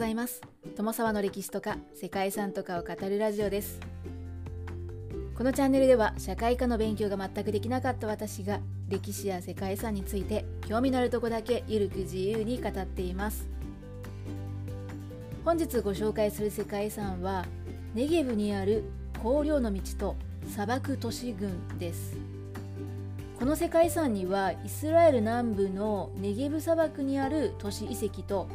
ざいます。友沢の歴史とか世界遺産とかを語るラジオです。このチャンネルでは社会科の勉強が全くできなかった私が歴史や世界遺産について興味のあるとこだけゆるく自由に語っています。本日ご紹介する世界遺産はネゲブにある香料の道と砂漠都市群です。この世界遺産にはイスラエル南部のネゲブ砂漠にある都市遺跡と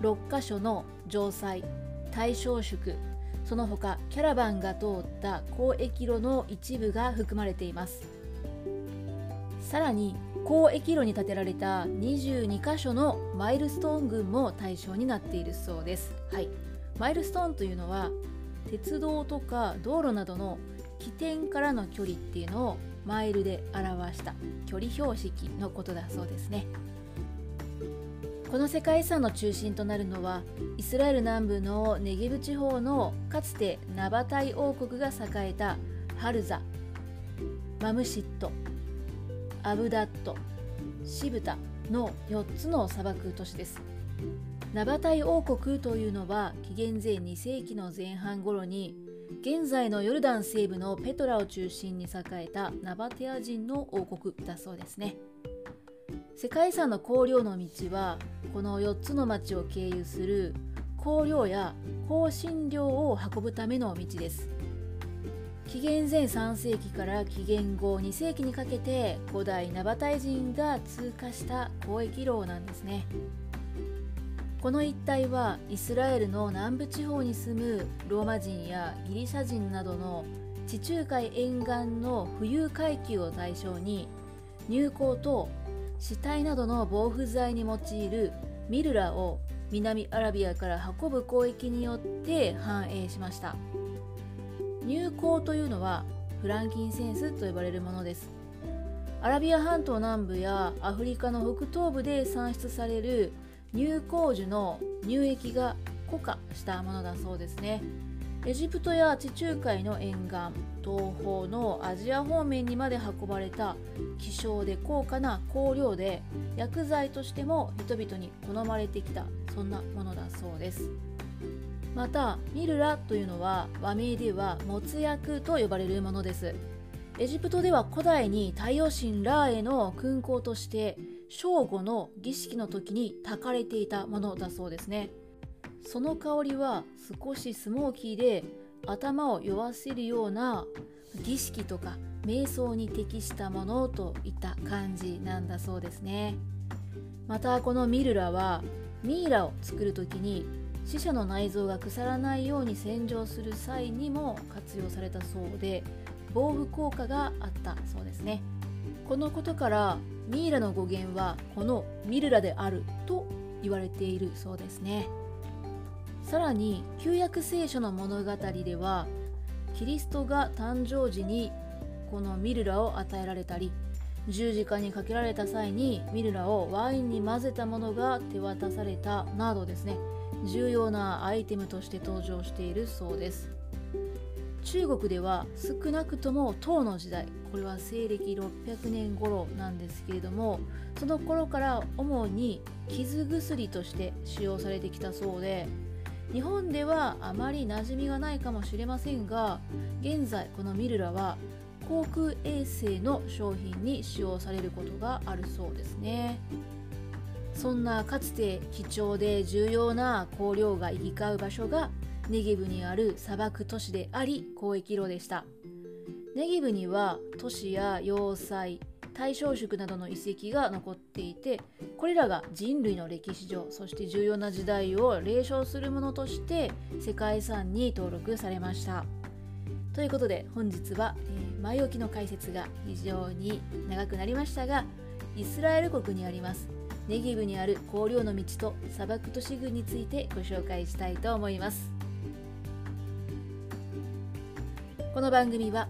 6カ所の城塞大正宿その他キャラバンが通った交易路の一部が含まれています。さらに交易路に建てられた22カ所のマイルストーン群も対象になっているそうです。はい。マイルストーンというのは鉄道とか道路などの起点からの距離っていうのをマイルで表した距離標識のことだそうですね。この世界遺産の中心となるのはイスラエル南部のネゲブ地方のかつてナバタイ王国が栄えたハルザマムシットアブダットシブタの4つの砂漠都市です。ナバタイ王国というのは紀元前2世紀の前半頃に現在のヨルダン西部のペトラを中心に栄えたナバテア人の王国だそうですね。世界遺産の香料の道はこの4つの町を経由する香料や香辛料を運ぶための道です。紀元前3世紀から紀元後2世紀にかけて古代ナバタイ人が通過した交易路なんですね。この一帯はイスラエルの南部地方に住むローマ人やギリシャ人などの地中海沿岸の富裕階級を対象に入港と死体などの防腐剤に用いるミルラを南アラビアから運ぶ交易によって繁栄しました。入港というのはフランキンセンスと呼ばれるものです。アラビア半島南部やアフリカの北東部で産出される入港樹の乳液が固化したものだそうですね。エジプトや地中海の沿岸東方のアジア方面にまで運ばれた希少で高価な香料で薬剤としても人々に好まれてきたそんなものだそうです。またミルラというのは和名ではもつ薬と呼ばれるものです。エジプトでは古代に太陽神ラーへの勲功として正午の儀式の時に炊かれていたものだそうですね。その香りは少しスモーキーで頭を酔わせるような儀式とか瞑想に適したものといった感じなんだそうですね。またこのミルラはミイラを作る時に死者の内臓が腐らないように洗浄する際にも活用されたそうで防腐効果があったそうですね。このことからミイラの語源はこのミルラであると言われているそうですね。さらに旧約聖書の物語ではキリストが誕生時にこのミルラを与えられたり十字架にかけられた際にミルラをワインに混ぜたものが手渡されたなどですね。重要なアイテムとして登場しているそうです。中国では少なくとも唐の時代これは西暦600年頃なんですけれどもその頃から主に傷薬として使用されてきたそうで日本ではあまり馴染みがないかもしれませんが現在このミルラは航空衛星の商品に使用されることがあるそうですね。そんなかつて貴重で重要な香料が行き交う場所がネゲブにある砂漠都市であり交易路でした。ネゲブには都市や要塞大正宿などの遺跡が残っていてこれらが人類の歴史上そして重要な時代を霊唱するものとして世界遺産に登録されました。ということで本日は、えー、前置きの解説が非常に長くなりましたがイスラエル国にありますネギブにある香料の道と砂漠都市群についてご紹介したいと思います。この番組は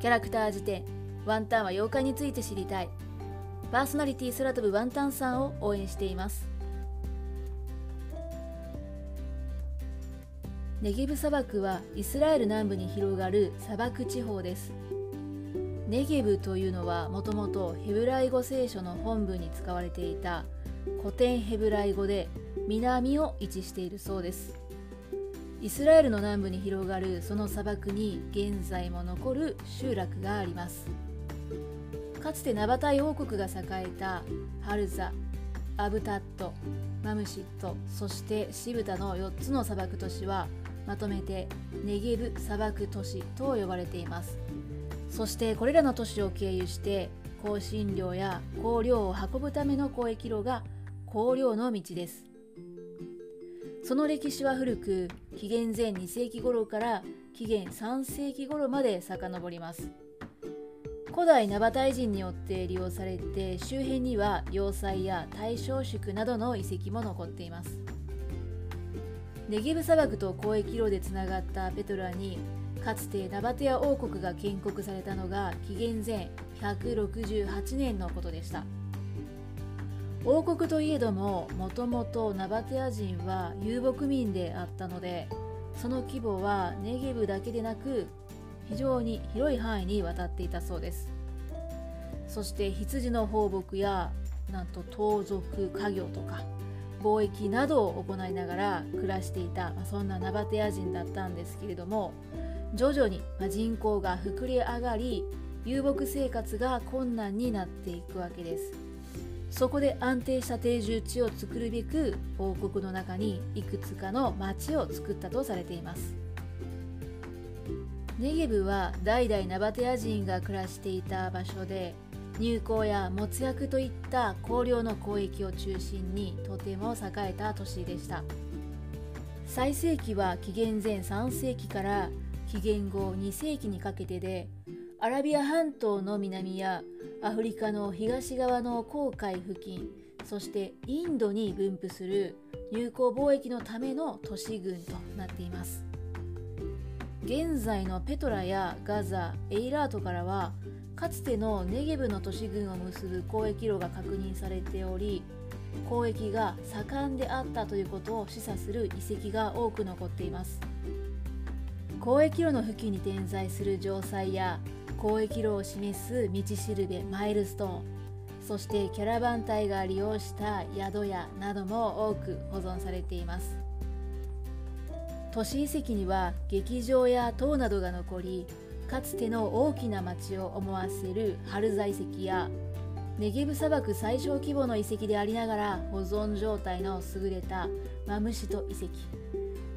キャラクター辞典ワンタンは妖怪について知りたい。パーソナリティ空飛ぶワンタンさんを応援しています。ネゲブ砂漠はイスラエル南部に広がる砂漠地方です。ネゲブというのはもともとヘブライ語聖書の本部に使われていた古典ヘブライ語で南を位置しているそうです。イスラエルの南部に広がるその砂漠に現在も残る集落があります。かつてナバタイ王国が栄えたハルザアブタットマムシットそしてシブタの4つの砂漠都市はまとめてネゲブ砂漠都市と呼ばれています。そしてこれらの都市を経由して香辛料や香料を運ぶための交易路が香料の道です。その歴史は古く紀元前2世紀頃から紀元3世紀頃まで遡ります。古代ナバタイ人によって利用されて周辺には要塞や大正宿などの遺跡も残っています。ネゲブ砂漠と交易路でつながったペトラにかつてナバテア王国が建国されたのが紀元前168年のことでした。王国といえどももともとナバテア人は遊牧民であったのでその規模はネゲブだけでなく非常に広い範囲にわたっていたそうです。そして羊の放牧やなんと盗賊家業とか貿易などを行いながら暮らしていた、まあ、そんなナバテア人だったんですけれども徐々に、ま人口が膨れ上がり遊牧生活が困難になっていくわけです。そこで安定した定住地を作るべく王国の中にいくつかの町を作ったとされています。ネゲブは代々ナバテア人が暮らしていた場所で入港や没薬といった香料の交易を中心にとても栄えた都市でした。最盛期は紀元前3世紀から紀元後2世紀にかけてでアラビア半島の南やアフリカの東側の航海付近そしてインドに分布する友好貿易のための都市群となっています。現在のペトラやガザエイラートからはかつてのネゲブの都市群を結ぶ交易路が確認されており交易が盛んであったということを示唆する遺跡が多く残っています。交易路の付近に点在する城塞や交易路を示す道しるべマイルストーンそしてキャラバン隊が利用した宿屋なども多く保存されています。都市遺跡には劇場や塔などが残りかつての大きな町を思わせるハルザ遺跡やネゲブ砂漠最小規模の遺跡でありながら保存状態の優れたマムシト遺跡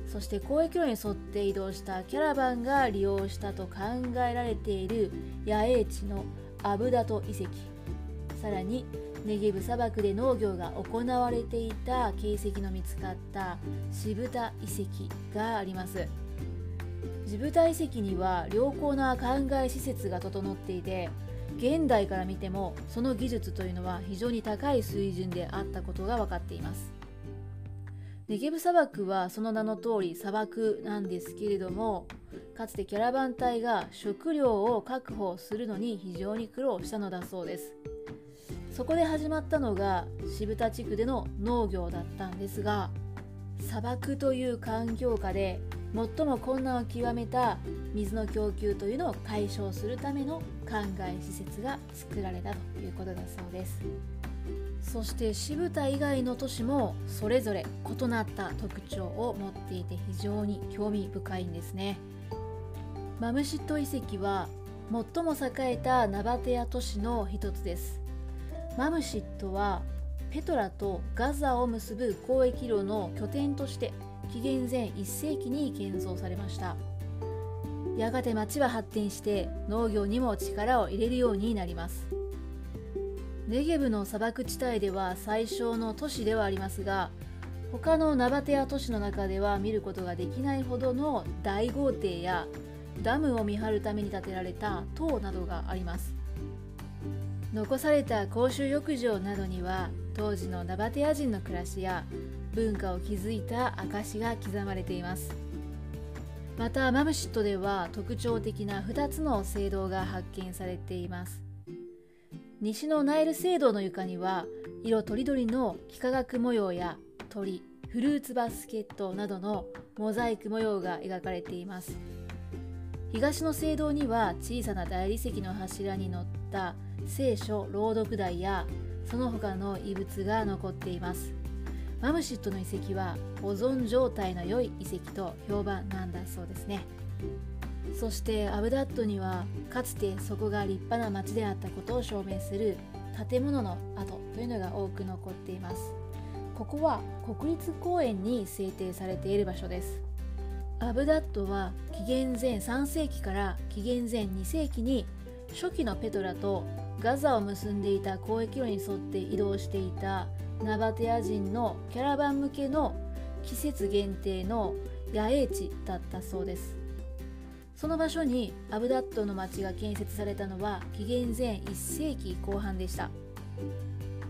そして交易路に沿って移動したキャラバンが利用したと考えられている野営地のアブダト遺跡。さらにネゲブ砂漠で農業が行われていた形跡の見つかったシブタ遺跡があります。ジブタ遺跡には良好な灌漑施設が整っていて現代から見てもその技術というのは非常に高い水準であったことが分かっています。ネゲブ砂漠はその名の通り砂漠なんですけれどもかつてキャラバン隊が食料を確保するのに非常に苦労したのだそうです。そこで始まったのが渋田地区での農業だったんですが砂漠という環境下で最も困難を極めた水の供給というのを解消するための灌漑施設が作られたということだそうです。そして渋田以外の都市もそれぞれ異なった特徴を持っていて非常に興味深いんですね。マムシット遺跡は最も栄えたナバテア都市の一つです。マムシットはペトラとガザを結ぶ交易路の拠点として紀元前1世紀に建造されました。やがて町は発展して農業にも力を入れるようになります。ネゲブの砂漠地帯では最小の都市ではありますが他のナバテア都市の中では見ることができないほどの大豪邸やダムを見張るために建てられた塔などがあります。残された公衆浴場などには当時のナバテア人の暮らしや文化を築いた証が刻まれています。またマムシットでは特徴的な2つの聖堂が発見されています。西のナイル聖堂の床には色とりどりの幾何学模様や鳥フルーツバスケットなどのモザイク模様が描かれています。東の聖堂には小さな大理石の柱に乗った聖書朗読台やその他の遺物が残っています。マムシットの遺跡は保存状態の良い遺跡と評判なんだそうですね。そしてアブダットにはかつてそこが立派な町であったことを証明する建物の跡というのが多く残っています。ここは国立公園に制定されている場所です。アブダットは紀元前3世紀から紀元前2世紀に初期のペトラとガザを結んでいた交易路に沿って移動していたナバテア人のキャラバン向けの季節限定の野営地だったそうです。その場所にアブダットの町が建設されたのは紀元前1世紀後半でした。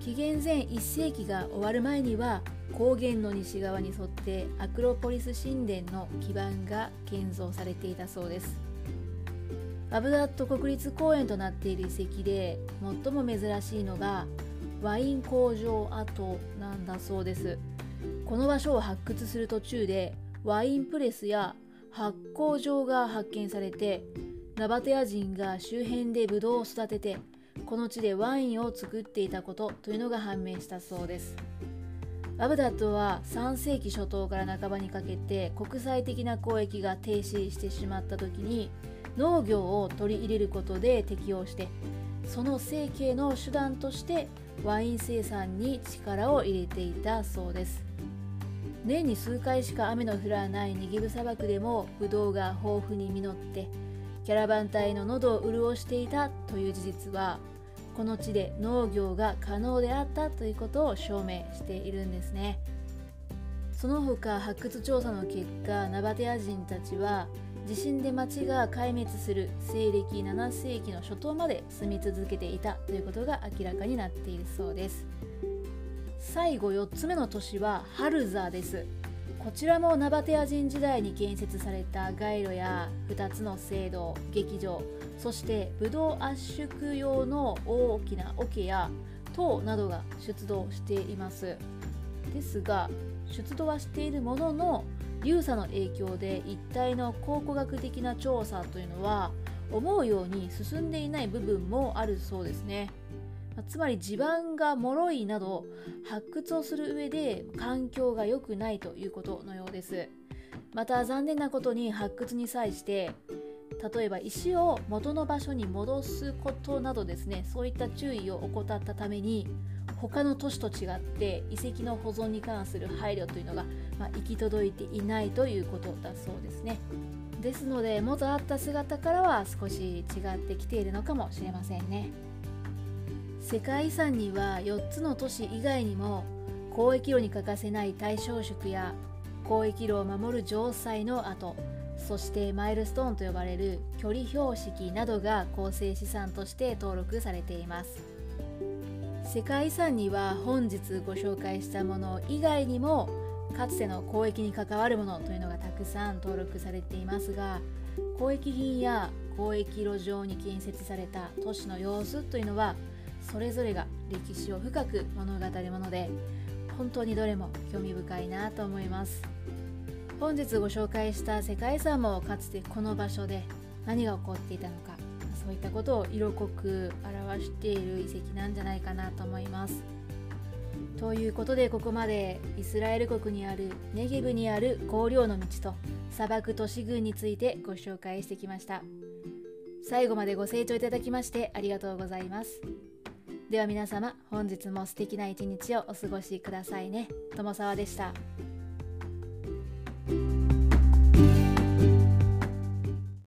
紀元前1世紀が終わる前には高原の西側に沿ってアクロポリス神殿の基盤が建造されていたそうです。アブダット国立公園となっている遺跡で最も珍しいのがワイン工場跡なんだそうです。この場所を発掘する途中でワインプレスや発酵場が発見されてナバテア人が周辺でブドウを育ててこの地でワインを作っていたことというのが判明したそうです。アブダットは3世紀初頭から半ばにかけて国際的な交易が停止してしまった時に農業を取り入れることで適応してその生計の手段としてワイン生産に力を入れていたそうです。年に数回しか雨の降らないネギブ砂漠でもブドウが豊富に実ってキャラバン隊の喉を潤していたという事実はこの地で農業が可能であったということを証明しているんですね。その他発掘調査の結果ナバテア人たちは地震で町が壊滅する西暦7世紀の初頭まで住み続けていたということが明らかになっているそうです。最後4つ目の都市はハルザです。こちらもナバテア人時代に建設された街路や2つの聖堂劇場そしてブドウ圧縮用の大きな桶や塔などが出土しています。ですが出土はしているものの流砂の影響で一体の考古学的な調査というのは思うように進んでいない部分もあるそうですね。つまり地盤が脆いなど発掘をする上で環境が良くないということのようです。また残念なことに発掘に際して例えば石を元の場所に戻すことなどですねそういった注意を怠ったために他の都市と違って遺跡の保存に関する配慮というのが、まあ、行き届いていないということだそうですね。ですので元あった姿からは少し違ってきているのかもしれませんね。世界遺産には4つの都市以外にも交易路に欠かせない対象宿や交易路を守る城塞の跡そしてマイルストーンと呼ばれる距離標識などが構成資産として登録されています。世界遺産には本日ご紹介したもの以外にもかつての交易に関わるものというのがたくさん登録されていますが交易品や交易路上に建設された都市の様子というのはそれぞれが歴史を深く物語るもので本当にどれも興味深いなと思います。本日ご紹介した世界遺産もかつてこの場所で何が起こっていたのかそういったことを色濃く表している遺跡なんじゃないかなと思います。ということでここまでイスラエル国にあるネゲブにある香料の道と砂漠都市群についてご紹介してきました。最後までご清聴いただきましてありがとうございます。では皆様本日も素敵な一日をお過ごしくださいね。友沢でした。